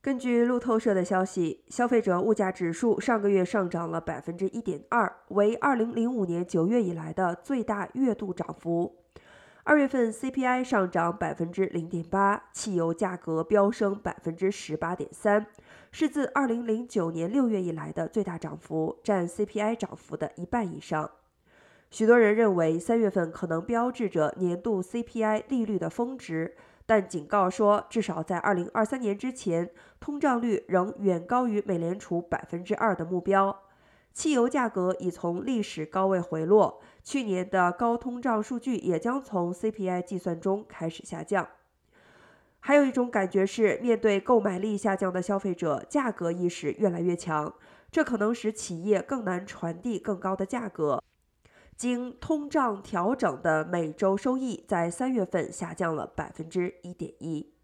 根据路透社的消息，消费者物价指数上个月上涨了百分之一点二，为二零零五年九月以来的最大月度涨幅。二月份 CPI 上涨百分之零点八，汽油价格飙升百分之十八点三，是自二零零九年六月以来的最大涨幅，占 CPI 涨幅的一半以上。许多人认为三月份可能标志着年度 CPI 利率的峰值，但警告说，至少在二零二三年之前，通胀率仍远高于美联储百分之二的目标。汽油价格已从历史高位回落。去年的高通胀数据也将从 CPI 计算中开始下降。还有一种感觉是，面对购买力下降的消费者，价格意识越来越强，这可能使企业更难传递更高的价格。经通胀调整的每周收益在三月份下降了百分之一点一。